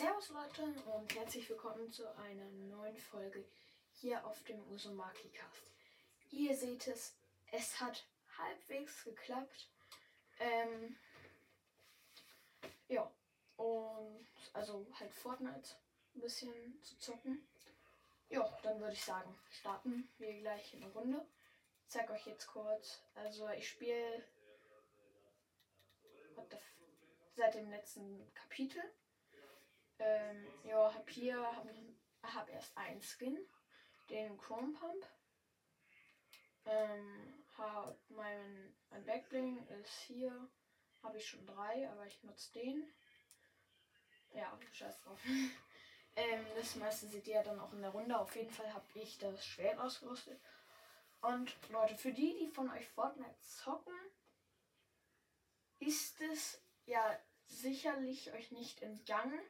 Servus Leute und herzlich willkommen zu einer neuen Folge hier auf dem Usumaki Cast. Ihr seht es, es hat halbwegs geklappt. Ähm, ja, und also halt Fortnite ein bisschen zu zocken. Ja, dann würde ich sagen, starten wir gleich in eine Runde. Ich zeige euch jetzt kurz. Also ich spiele seit dem letzten Kapitel. Ähm, ja, hab hier hab, hab erst ein Skin, den Chrome Pump. Ähm, hab mein, mein Backbling ist hier, habe ich schon drei, aber ich nutze den. Ja, scheiß drauf. ähm, das meiste seht ihr ja dann auch in der Runde. Auf jeden Fall habe ich das Schwert ausgerüstet. Und Leute, für die, die von euch Fortnite zocken, ist es ja sicherlich euch nicht entgangen,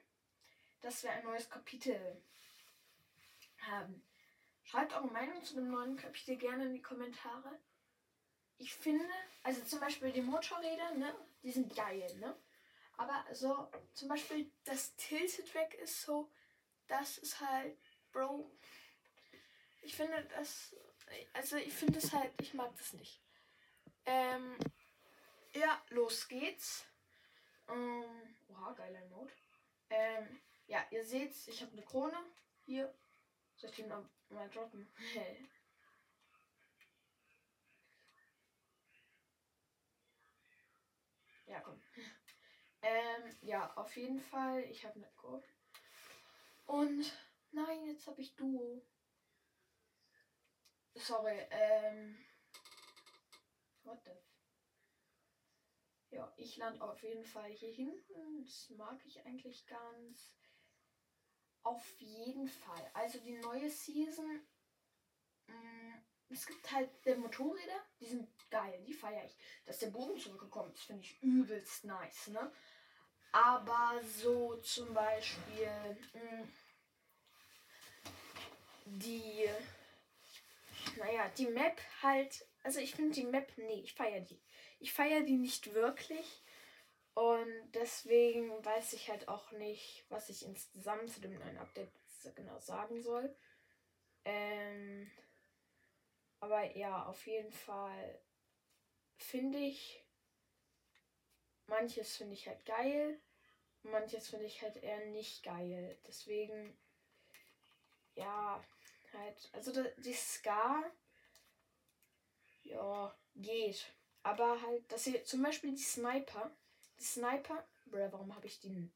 dass wir ein neues Kapitel haben. Schreibt eure Meinung zu dem neuen Kapitel gerne in die Kommentare. Ich finde, also zum Beispiel die Motorräder, ne, die sind geil, ne? Aber so, zum Beispiel das Tilted weg ist so, das ist halt, Bro. Ich finde das, also ich finde es halt, ich mag das nicht. Ähm, ja, los geht's. Ähm, oha, geiler Note. Ähm, ja, ihr seht, ich habe eine Krone. Hier. Soll ich die mal, mal droppen? ja, komm. Ähm, ja, auf jeden Fall. Ich habe eine Krone. Und nein, jetzt habe ich Duo. Sorry, ähm. What the ja, ich lande auf jeden Fall hier hinten. Das mag ich eigentlich ganz. Auf jeden Fall. Also die neue Season. Mh, mm, es gibt halt der Motorräder, die sind geil, die feiere ich. Dass der Bogen zurückgekommen ist, finde ich übelst nice, ne? Aber so zum Beispiel mh, mm, die, naja, die Map halt, also ich finde die Map, nee, ich feiere die ich feiere die nicht wirklich. Und deswegen weiß ich halt auch nicht, was ich insgesamt zu dem neuen Update genau sagen soll. Ähm, aber ja, auf jeden Fall finde ich, manches finde ich halt geil, manches finde ich halt eher nicht geil. Deswegen, ja, halt, also die Ska, ja, geht. Aber halt, dass ihr zum Beispiel die Sniper, Sniper, bruh, warum habe ich den?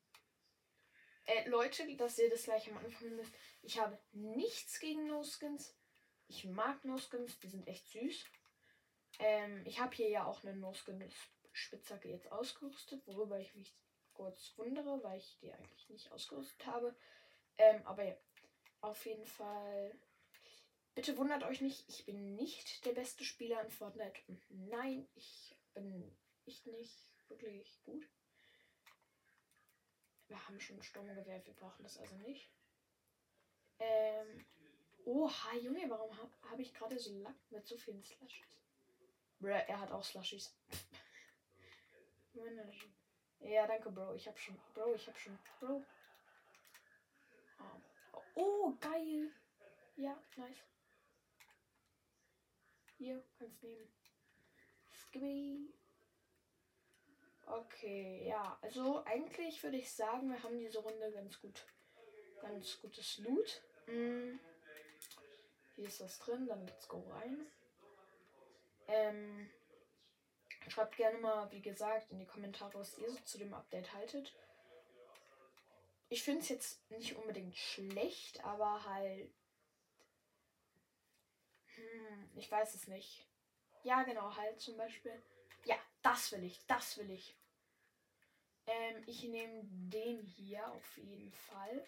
Äh, Leute, dass ihr das gleich am Anfang wisst. Ich habe nichts gegen No-Skins. Ich mag No-Skins, die sind echt süß. Ähm, ich habe hier ja auch eine No-Skin-Spitzhacke jetzt ausgerüstet, worüber ich mich kurz wundere, weil ich die eigentlich nicht ausgerüstet habe. Ähm, aber ja, auf jeden Fall Bitte wundert euch nicht, ich bin nicht der beste Spieler in Fortnite. Nein, ich bin echt nicht wirklich gut. Wir haben schon ein Sturmgewehr, wir brauchen das also nicht. Ähm. Oha, Junge, warum habe hab ich gerade so Lack mit so vielen Slushies? Bruh, er hat auch Slushies. ja, danke, Bro. Ich hab schon. Bro, ich hab schon. Bro. Oh, oh geil. Ja, nice. Hier, kannst nehmen. Skibidi. Okay, ja, also eigentlich würde ich sagen, wir haben diese Runde ganz gut, ganz gutes Loot. Mm. Hier ist das drin, dann let's go rein. Ähm, schreibt gerne mal, wie gesagt, in die Kommentare, was ihr so zu dem Update haltet. Ich finde es jetzt nicht unbedingt schlecht, aber halt hm, ich weiß es nicht. Ja, genau, halt zum Beispiel. Ja, das will ich, das will ich. Ähm, ich nehme den hier auf jeden Fall.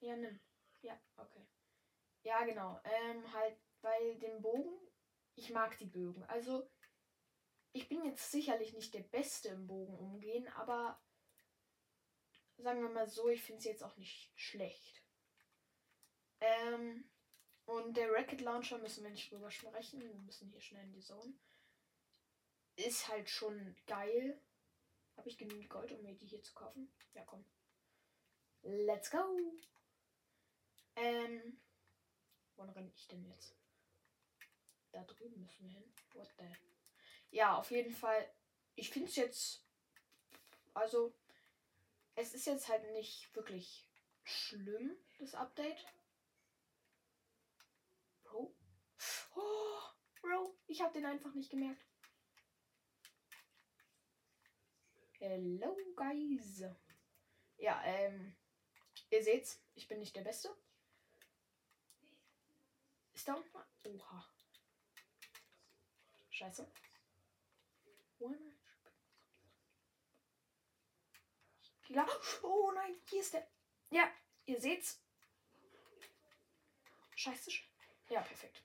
Ja, nimm. Ja, okay. Ja, genau. Ähm, halt, weil den Bogen, ich mag die Bögen. Also, ich bin jetzt sicherlich nicht der Beste im Bogen umgehen, aber sagen wir mal so, ich finde es jetzt auch nicht schlecht. Ähm, und der Racket Launcher müssen wir nicht drüber sprechen. Wir müssen hier schnell in die Zone. Ist halt schon geil. Habe ich genügend Gold, um mir die hier zu kaufen? Ja, komm. Let's go. Ähm. Wo renne ich denn jetzt? Da drüben müssen wir hin. What the? Ja, auf jeden Fall. Ich finde es jetzt. Also. Es ist jetzt halt nicht wirklich schlimm, das Update. Bro. Oh, Bro, ich habe den einfach nicht gemerkt. Hello, guys. Ja, ähm. Ihr seht's, ich bin nicht der Beste. Ist da unten? Oha. Scheiße. Oh nein, hier ist der. Ja, ihr seht's. Scheiße. Ja, perfekt.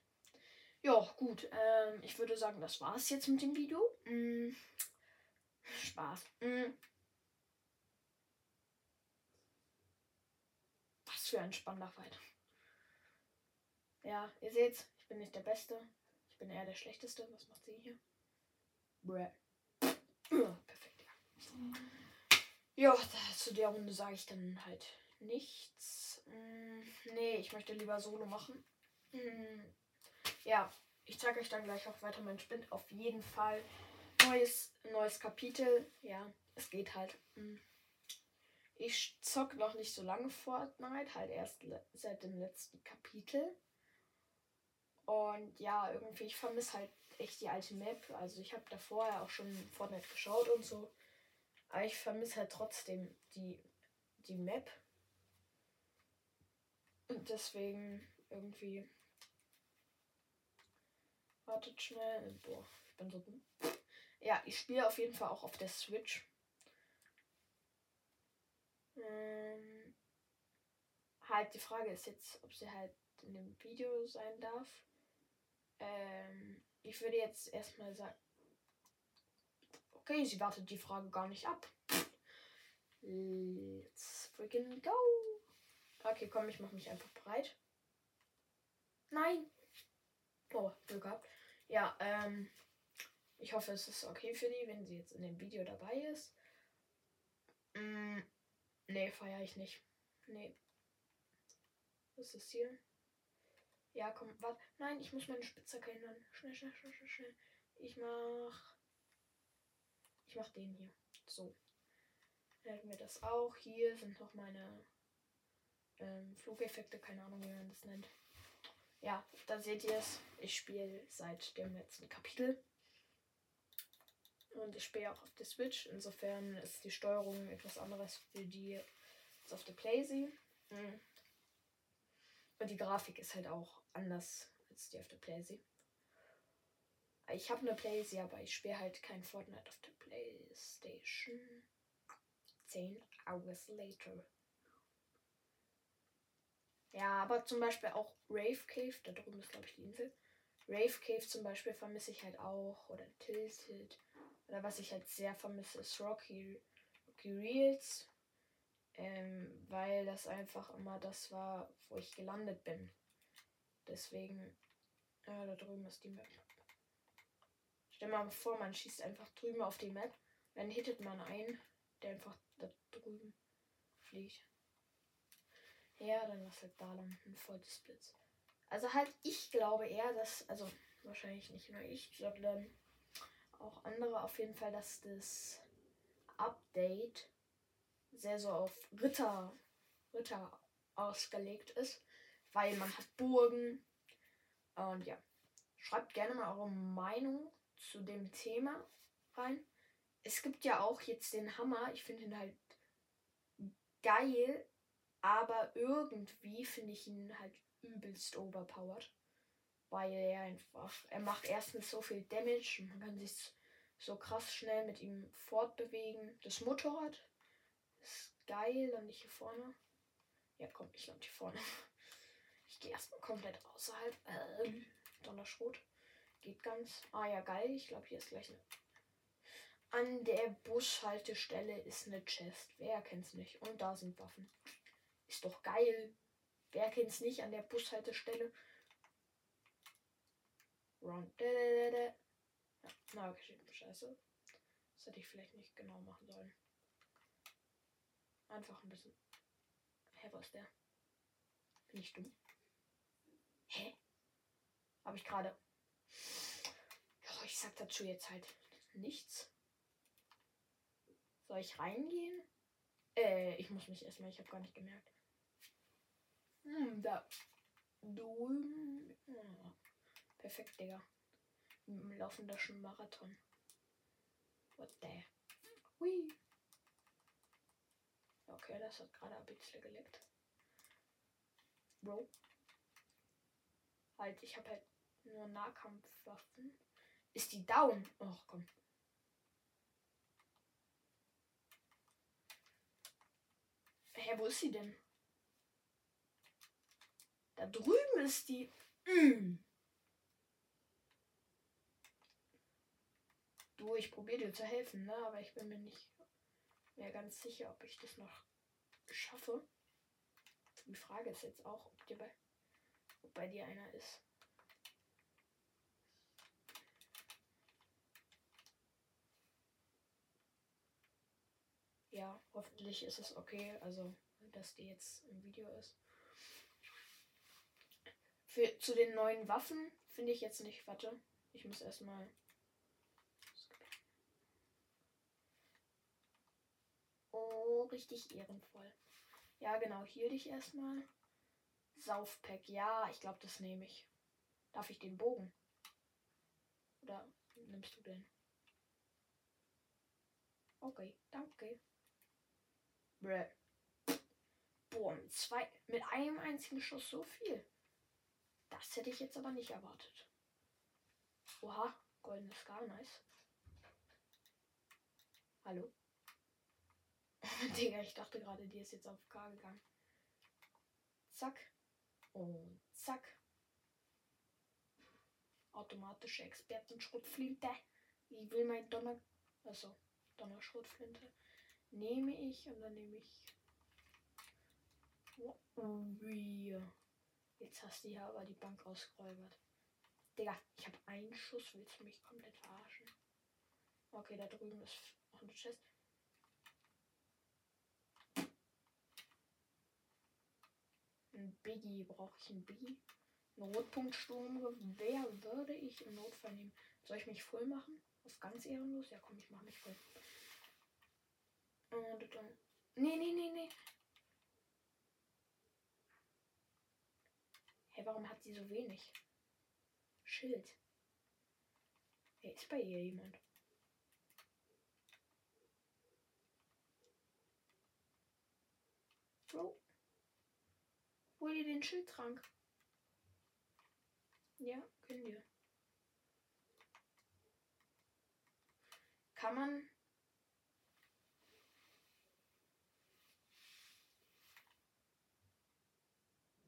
Ja, gut. Ähm, ich würde sagen, das war's jetzt mit dem Video. Mm. Spaß. Mm. Was für ein spannender Fight. Ja, ihr seht's, ich bin nicht der Beste. Ich bin eher der Schlechteste. Was macht sie hier? Bräh. Perfekt, ja. Ja, zu der Runde sage ich dann halt nichts. Mm, nee, ich möchte lieber Solo machen. Mm, ja, ich zeige euch dann gleich auch weiter mein Spind. Auf jeden Fall neues, neues Kapitel. Ja, es geht halt. Mm. Ich zock noch nicht so lange Fortnite, halt erst seit dem letzten Kapitel. Und ja, irgendwie, ich vermisse halt echt die alte Map. Also ich habe davor ja auch schon Fortnite geschaut und so. Aber ich vermisse halt trotzdem die, die Map. Und deswegen irgendwie. Wartet schnell. Boah, ich bin so dumm. Ja, ich spiele auf jeden Fall auch auf der Switch. Ähm, halt, die Frage ist jetzt, ob sie halt in dem Video sein darf. Ähm, ich würde jetzt erstmal sagen. Okay, sie wartet die Frage gar nicht ab. Let's freaking go. Okay, komm, ich mache mich einfach bereit. Nein. Oh, Glück gehabt. Ja, ähm. Ich hoffe, es ist okay für die, wenn sie jetzt in dem Video dabei ist. Mm, nee, feiere ich nicht. Nee. Was ist das hier? Ja, komm, warte. Nein, ich muss meine Spitzhacke ändern. Schnell, schnell, schnell, schnell, schnell. Ich mach. Ich mach den hier. So. Dann hätten wir das auch. Hier sind noch meine ähm, Flugeffekte, keine Ahnung, wie man das nennt. Ja, da seht ihr es. Ich spiele seit dem letzten Kapitel. Und ich spiele auch auf der Switch. Insofern ist die Steuerung etwas anderes für die als auf der Playsee. Mhm. Und die Grafik ist halt auch anders als die auf der Playsee. Ich habe eine Playsee, aber ich spiele halt kein Fortnite auf der Playstation. Zehn hours later. Ja, aber zum Beispiel auch Rave Cave, da drüben ist glaube ich die Insel. Rave Cave zum Beispiel vermisse ich halt auch. Oder Tilted. Oder was ich halt sehr vermisse, ist Rocky, Rocky Reels. Ähm, weil das einfach immer das war, wo ich gelandet bin. Deswegen, ja, da drüben ist die Map. Stell mal vor, man schießt einfach drüben auf die Map. Dann hittet man einen, der einfach da drüben fliegt. Ja, dann lass halt da landen, voll des Blitz. Also halt, ich glaube eher, dass, also wahrscheinlich nicht nur ich, sondern auch andere auf jeden Fall, dass das Update sehr so auf Ritter, Ritter ausgelegt ist, weil man hat Burgen. Und ja, schreibt gerne mal eure Meinung zu dem Thema rein. Es gibt ja auch jetzt den Hammer. Ich finde ihn halt geil, aber irgendwie finde ich ihn halt übelst overpowered. Weil er einfach, er macht erstens so viel Damage und man kann sich so krass schnell mit ihm fortbewegen. Das Motorrad ist geil. Dann nicht hier vorne. Ja, komm, ich lande hier vorne. Ich gehe erstmal komplett außerhalb. Äh, Donnerschrot. Geht ganz. Ah ja, geil. Ich glaube, hier ist gleich eine. An der Bushaltestelle ist eine Chest. Wer kennt's nicht? Und da sind Waffen. Ist doch geil. Wer kennt's nicht an der Bushaltestelle? Run. Ja, na, okay, scheiße. Das hätte ich vielleicht nicht genau machen sollen. Einfach ein bisschen. Hä, wo ist der? Bin ich dumm? Hä? Habe ich gerade. Oh, ich sag dazu jetzt halt nichts. Soll ich reingehen? Äh, ich muss mich erstmal, ich habe gar nicht gemerkt. Hm, da. Du. Oh. Perfekt, Digga. Wir laufen da schon Marathon. What the? Hui. Okay, das hat gerade ein bisschen geleckt. Bro. Halt, ich habe halt nur Nahkampfwaffen. Ist die down? Ach komm. Hä, wo ist sie denn? Da drüben ist die. Mm. Du, ich probiere dir zu helfen, ne? Aber ich bin mir nicht mehr ganz sicher, ob ich das noch schaffe. Die Frage ist jetzt auch, ob, dir bei, ob bei dir einer ist. Ja, hoffentlich ist es okay, also dass die jetzt im Video ist. Für, zu den neuen Waffen finde ich jetzt nicht. Warte, ich muss erstmal. Richtig ehrenvoll. Ja, genau, hier dich erstmal. Saufpack, ja, ich glaube, das nehme ich. Darf ich den Bogen? Oder nimmst du den? Okay, danke. Boah, mit zwei, mit einem einzigen Schuss so viel. Das hätte ich jetzt aber nicht erwartet. Oha, goldenes Skal, nice. Hallo? Digga, ich dachte gerade, die ist jetzt auf K gegangen. Zack. Und zack. Automatische Expertenschrotflinte. Ich will mein Donner... Also, Donnerschrotflinte nehme ich und dann nehme ich. Oh, Jetzt hast du hier aber die Bank ausgeräubert. Digga, ich habe einen Schuss. Willst du mich komplett verarschen? Okay, da drüben ist noch eine Chest. Biggie. Brauche ich ein Biggie? Ein Rotpunktsturmgewehr würde ich im Notfall nehmen. Soll ich mich voll machen? Auf ganz ehrenlos? Ja, komm, ich mache mich voll. Und dann. Nee, nee, nee, nee. Hey, warum hat sie so wenig? Schild. Hey, ist bei ihr jemand? Bro. Hol dir den Schildtrank. Ja, können wir. Kann man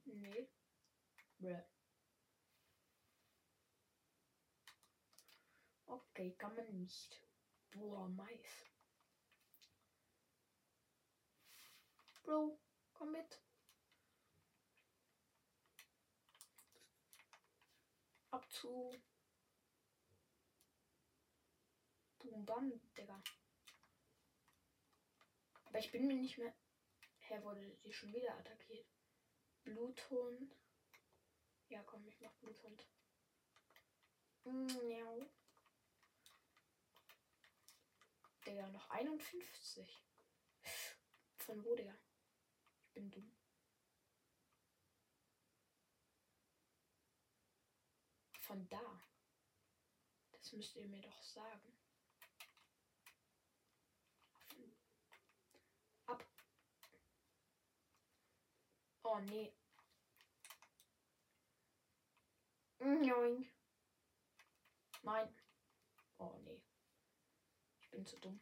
Nee. Bruh. Okay, kann man nicht. Boah, Mais. Bro, komm mit. Ab zu. Boom, bam, Digga. Aber ich bin mir nicht mehr. Herr wurde die schon wieder attackiert. Bluthund. Ja, komm, ich mach Bluthund. Miau. Der noch 51. Von wo der? Ich bin dumm. Von da. Das müsst ihr mir doch sagen. Oh nee. Nein. Nein. Oh nee. Ich bin zu dumm.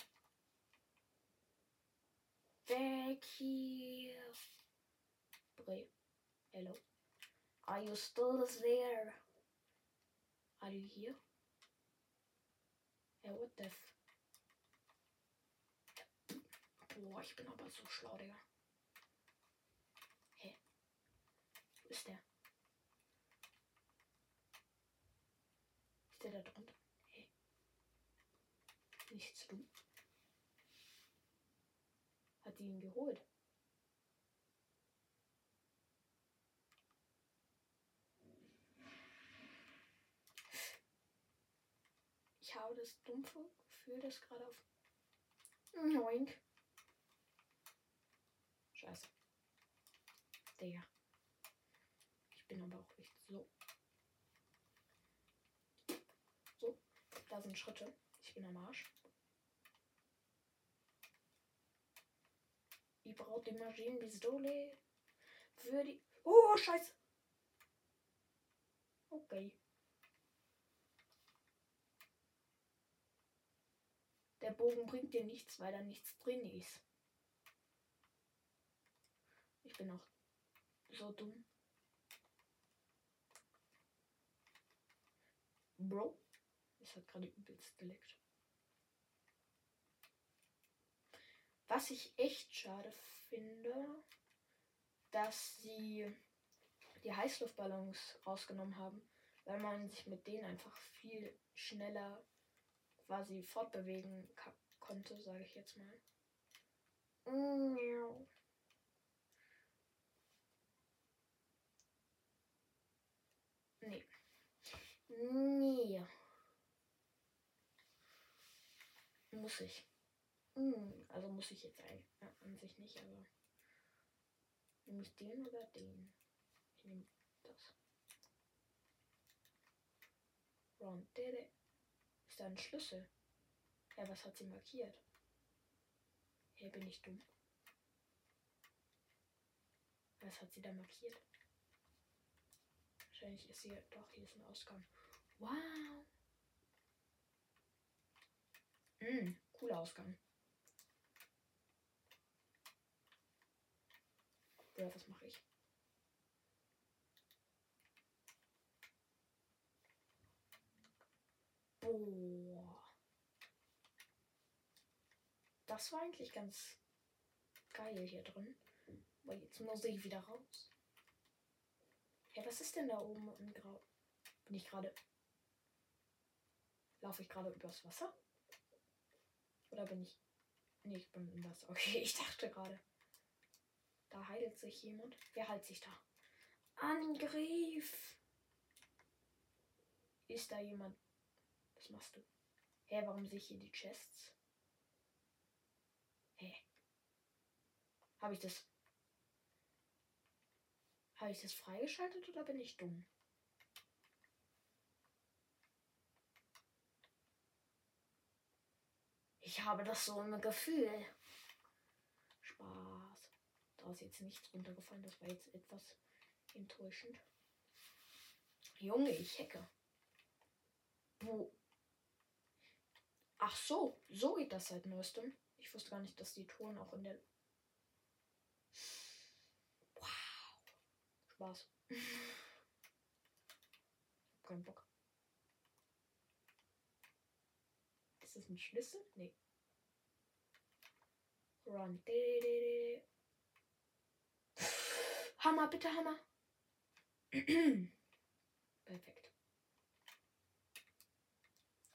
Weg hier. Bre. Hello. Are you still there? Ali hier. Ja, what the f Boah, ich bin aber so schlau, Digga. Hä? Wo ist der? Ist der da drunter? Hä? Nichts du? Hat die ihn geholt? Das dumpfe Gefühl, dass gerade auf. Noink. Scheiße. Digga. Ich bin aber auch echt so. So, da sind Schritte. Ich bin am Arsch. Ich brauche die Maschinenpistole für die. Oh, Scheiße. Okay. Der Bogen bringt dir nichts, weil da nichts drin ist. Ich bin auch so dumm. Bro. Es hat gerade übelst geleckt. Was ich echt schade finde, dass sie die Heißluftballons rausgenommen haben, weil man sich mit denen einfach viel schneller quasi fortbewegen konnte, sage ich jetzt mal. Nee. Nee. Muss ich. Hm, also muss ich jetzt ein, äh, an sich nicht, aber. Nehme ich den oder den? Ich nehme das. Round. Ist da ein Schlüssel? Ja, was hat sie markiert? Hey, bin ich dumm? Was hat sie da markiert? Wahrscheinlich ist sie doch, hier ist ein Ausgang. Wow. Mm, cooler Ausgang. Ja, was mache ich? Boah. Das war eigentlich ganz geil hier drin. Aber jetzt muss ich wieder raus. Ja, was ist denn da oben im Grau? Bin ich gerade. Laufe ich gerade übers Wasser? Oder bin ich. Nee, ich bin im Wasser. Okay, ich dachte gerade. Da heilt sich jemand. Wer heilt sich da? Angriff! Ist da jemand? Was machst du? Hä, warum sehe ich hier die Chests? Hä? Habe ich das. Habe ich das freigeschaltet oder bin ich dumm? Ich habe das so im Gefühl. Spaß. Da ist jetzt nichts runtergefallen. Das war jetzt etwas enttäuschend. Junge, ich hacke. Wo? Ach so, so geht das seit neuestem. Ich wusste gar nicht, dass die Touren auch in der. Wow. Spaß. Kein Bock. Ist das ein Schlüssel? Nee. Run. Hammer, bitte Hammer. Perfekt.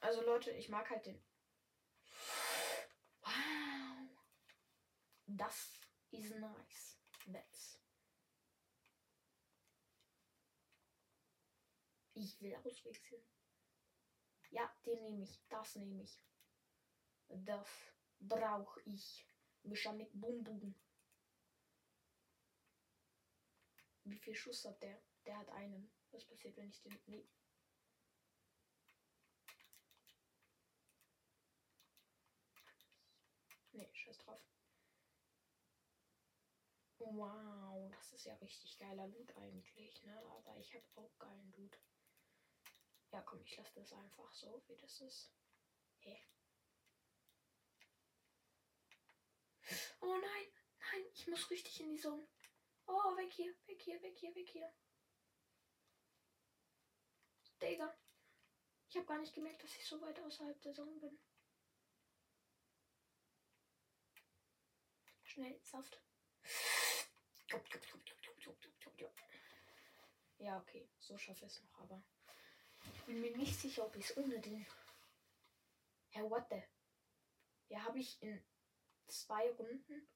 Also Leute, ich mag halt den. Wow. Das ist nice. That's. Ich will auswechseln. Ja, den nehme ich. Das nehme ich. Das brauche ich. Mischa mit Bum Bum. Wie viel Schuss hat der? Der hat einen. Was passiert, wenn ich den. Nee, scheiß drauf. Wow, das ist ja richtig geiler Loot eigentlich, ne? Aber ich habe auch geilen Loot. Ja, komm, ich lasse das einfach so, wie das ist. Hey. Oh nein, nein, ich muss richtig in die Zone. Oh, weg hier, weg hier, weg hier, weg hier. Digga. Ich habe gar nicht gemerkt, dass ich so weit außerhalb der Zone bin. Schnell, Saft. Ja, okay. So schaffe ich es noch, aber ich bin mir nicht sicher, ob ich es ohne den. Herr, what the? Ja, habe ich in zwei Runden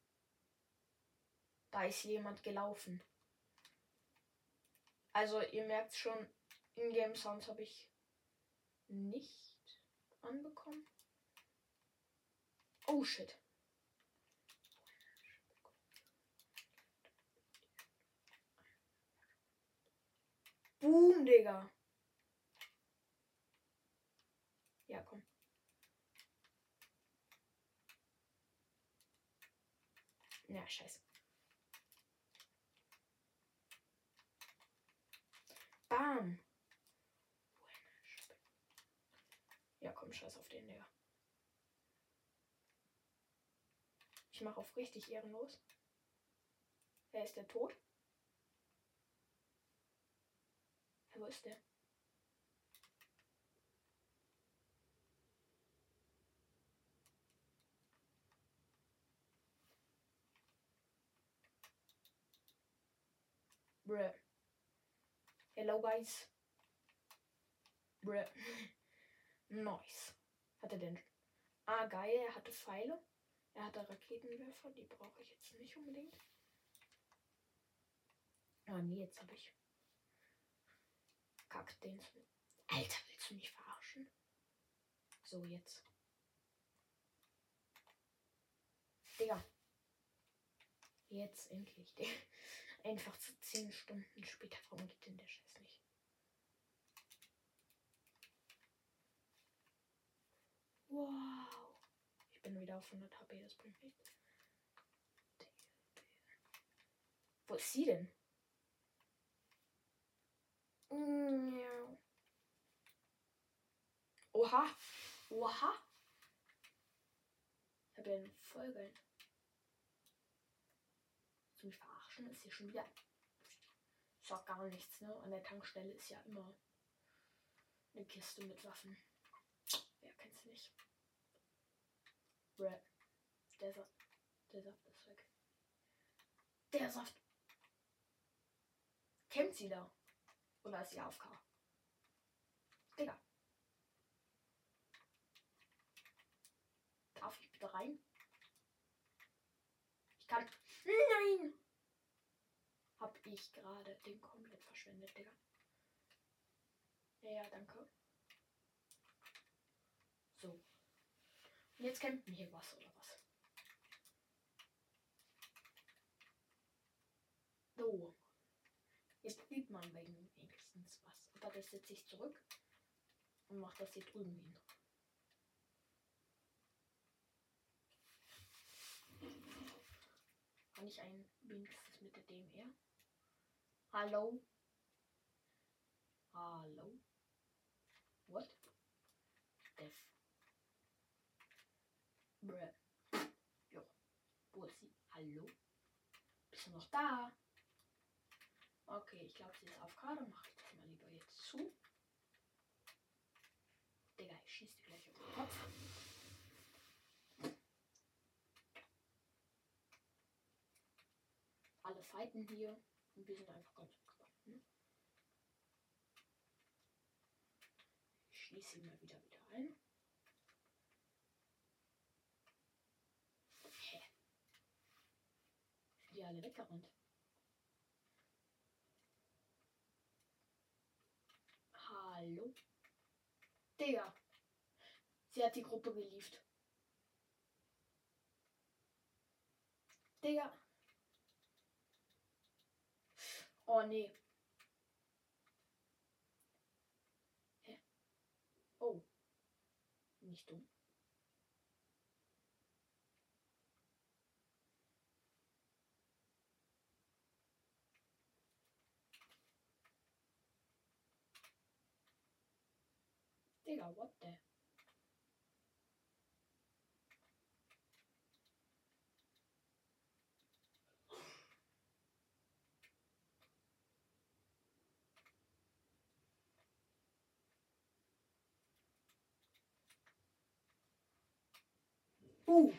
Da ist jemand gelaufen. Also ihr merkt schon, in-game Sounds habe ich nicht anbekommen. Oh shit. Boom, Digga. Ja, komm. Ja, scheiße. Bam. Ja, komm, scheiß auf den, Digga. Ich mache auf richtig ehrenlos. Wer ist der tot? Ja, wo ist der? Bruh. Hello, guys. Bruh. nice. Hat er denn? Ah, geil. Er hatte Pfeile. Er hatte Raketenwerfer. Die brauche ich jetzt nicht unbedingt. Ah, nee, jetzt habe ich. Kack den. Alter, willst du mich verarschen? So, jetzt. Digga. Jetzt endlich. Digga. Einfach zu 10 Stunden später. Warum geht denn der Scheiß nicht? Wow. Ich bin wieder auf 100 HP, das bringt nichts. Wo ist sie denn? Oha. Oha. Ich habe ja eine Folge. Zum verarschen ist hier schon wieder. Ich sag gar nichts, ne? An der Tankstelle ist ja immer eine Kiste mit Waffen. Wer kennt's nicht? Bruh. Der Saft. Der Saft ist weg. Der Saft. Kennt sie da? Oder ist sie AFK? Digga. Darf ich bitte rein? Ich kann. Nein! Hab ich gerade den komplett verschwendet, Digga. Ja, ja, danke. So. Und jetzt kämpfen hier was oder was? So. Jetzt übt man wegen wenigstens was. Aber das setze ich zurück und mache das hier drüben hin. Kann ich ein wenigstens mit der DMR? Hallo? Hallo? What? Def. Bruh. Jo. Wo ist sie? Hallo? Bist du noch da? Okay, ich glaube, sie ist auf Karte. Mache ich mal lieber jetzt zu. Digga, ich schieße dir gleich auf den Kopf. Alle fighten hier und wir sind einfach ganz entspannt. Ne? Ich schließe ihn mal wieder wieder ein. Hä? Sind die alle weggerannt? Hallo? Digga. Sie hat die Gruppe geliefert. Digga. Oh nee. Hä? Oh. Nicht dumm. Digga, what the? Uh.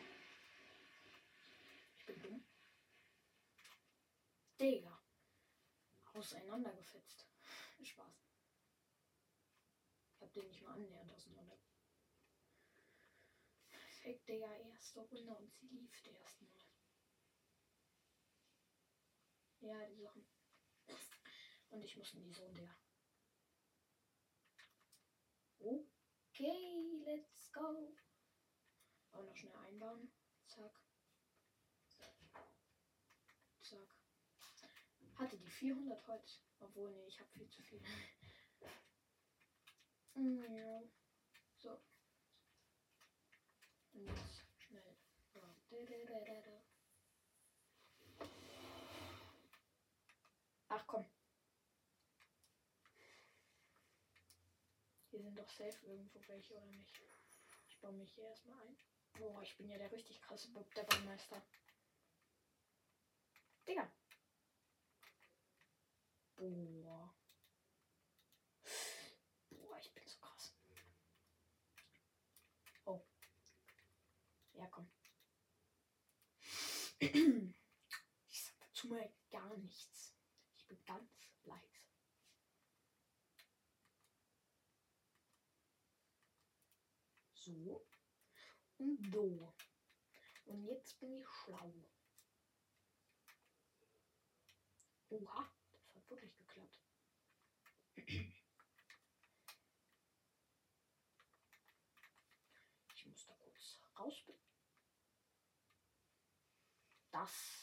Ich bin dumm. Digga. Auseinandergefetzt. Spaß. Ich hab den nicht mal annähernd auseinander. Perfekt, Digga. Erste Runde und sie lief erstmal. Ja, die Sachen. Und ich muss in diese Runde, ja. Okay, let's go. Aber noch schnell einbauen. Zack. Zack. Hatte die 400 Holz. Obwohl, nee, ich habe viel zu viel. Ja. So. Und jetzt schnell. Ach komm. Hier sind doch safe irgendwo welche, oder nicht? Ich baue mich hier erstmal ein. Boah, ich bin ja der richtig krasse Bob, der Baumeister. Digga. Boah. Boah, ich bin so krass. Oh. Ja, komm. Ich sag dazu mal gar nichts. Ich bin ganz leise. So. Und so. Und jetzt bin ich schlau. Oha, Das